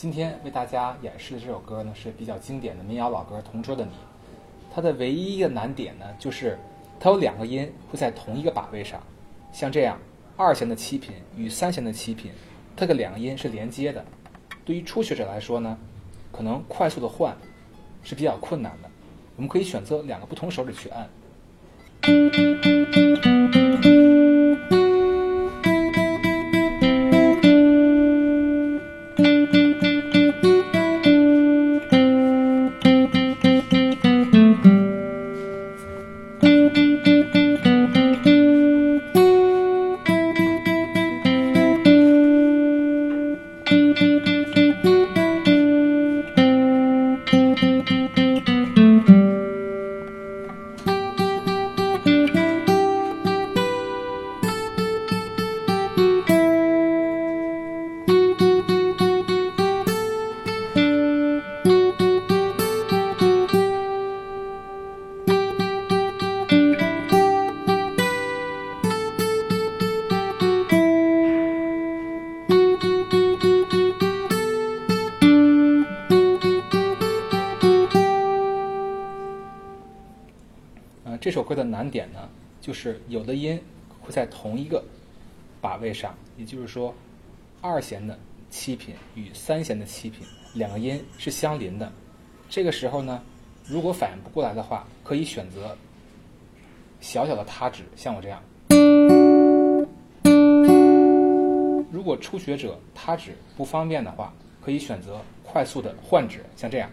今天为大家演示的这首歌呢，是比较经典的民谣老歌《同桌的你》。它的唯一一个难点呢，就是它有两个音会在同一个把位上，像这样二弦的七品与三弦的七品，它的两个音是连接的。对于初学者来说呢，可能快速的换是比较困难的。我们可以选择两个不同手指去按。这首歌的难点呢，就是有的音会在同一个把位上，也就是说，二弦的七品与三弦的七品两个音是相邻的。这个时候呢，如果反应不过来的话，可以选择小小的他指，像我这样。如果初学者他指不方便的话，可以选择快速的换指，像这样。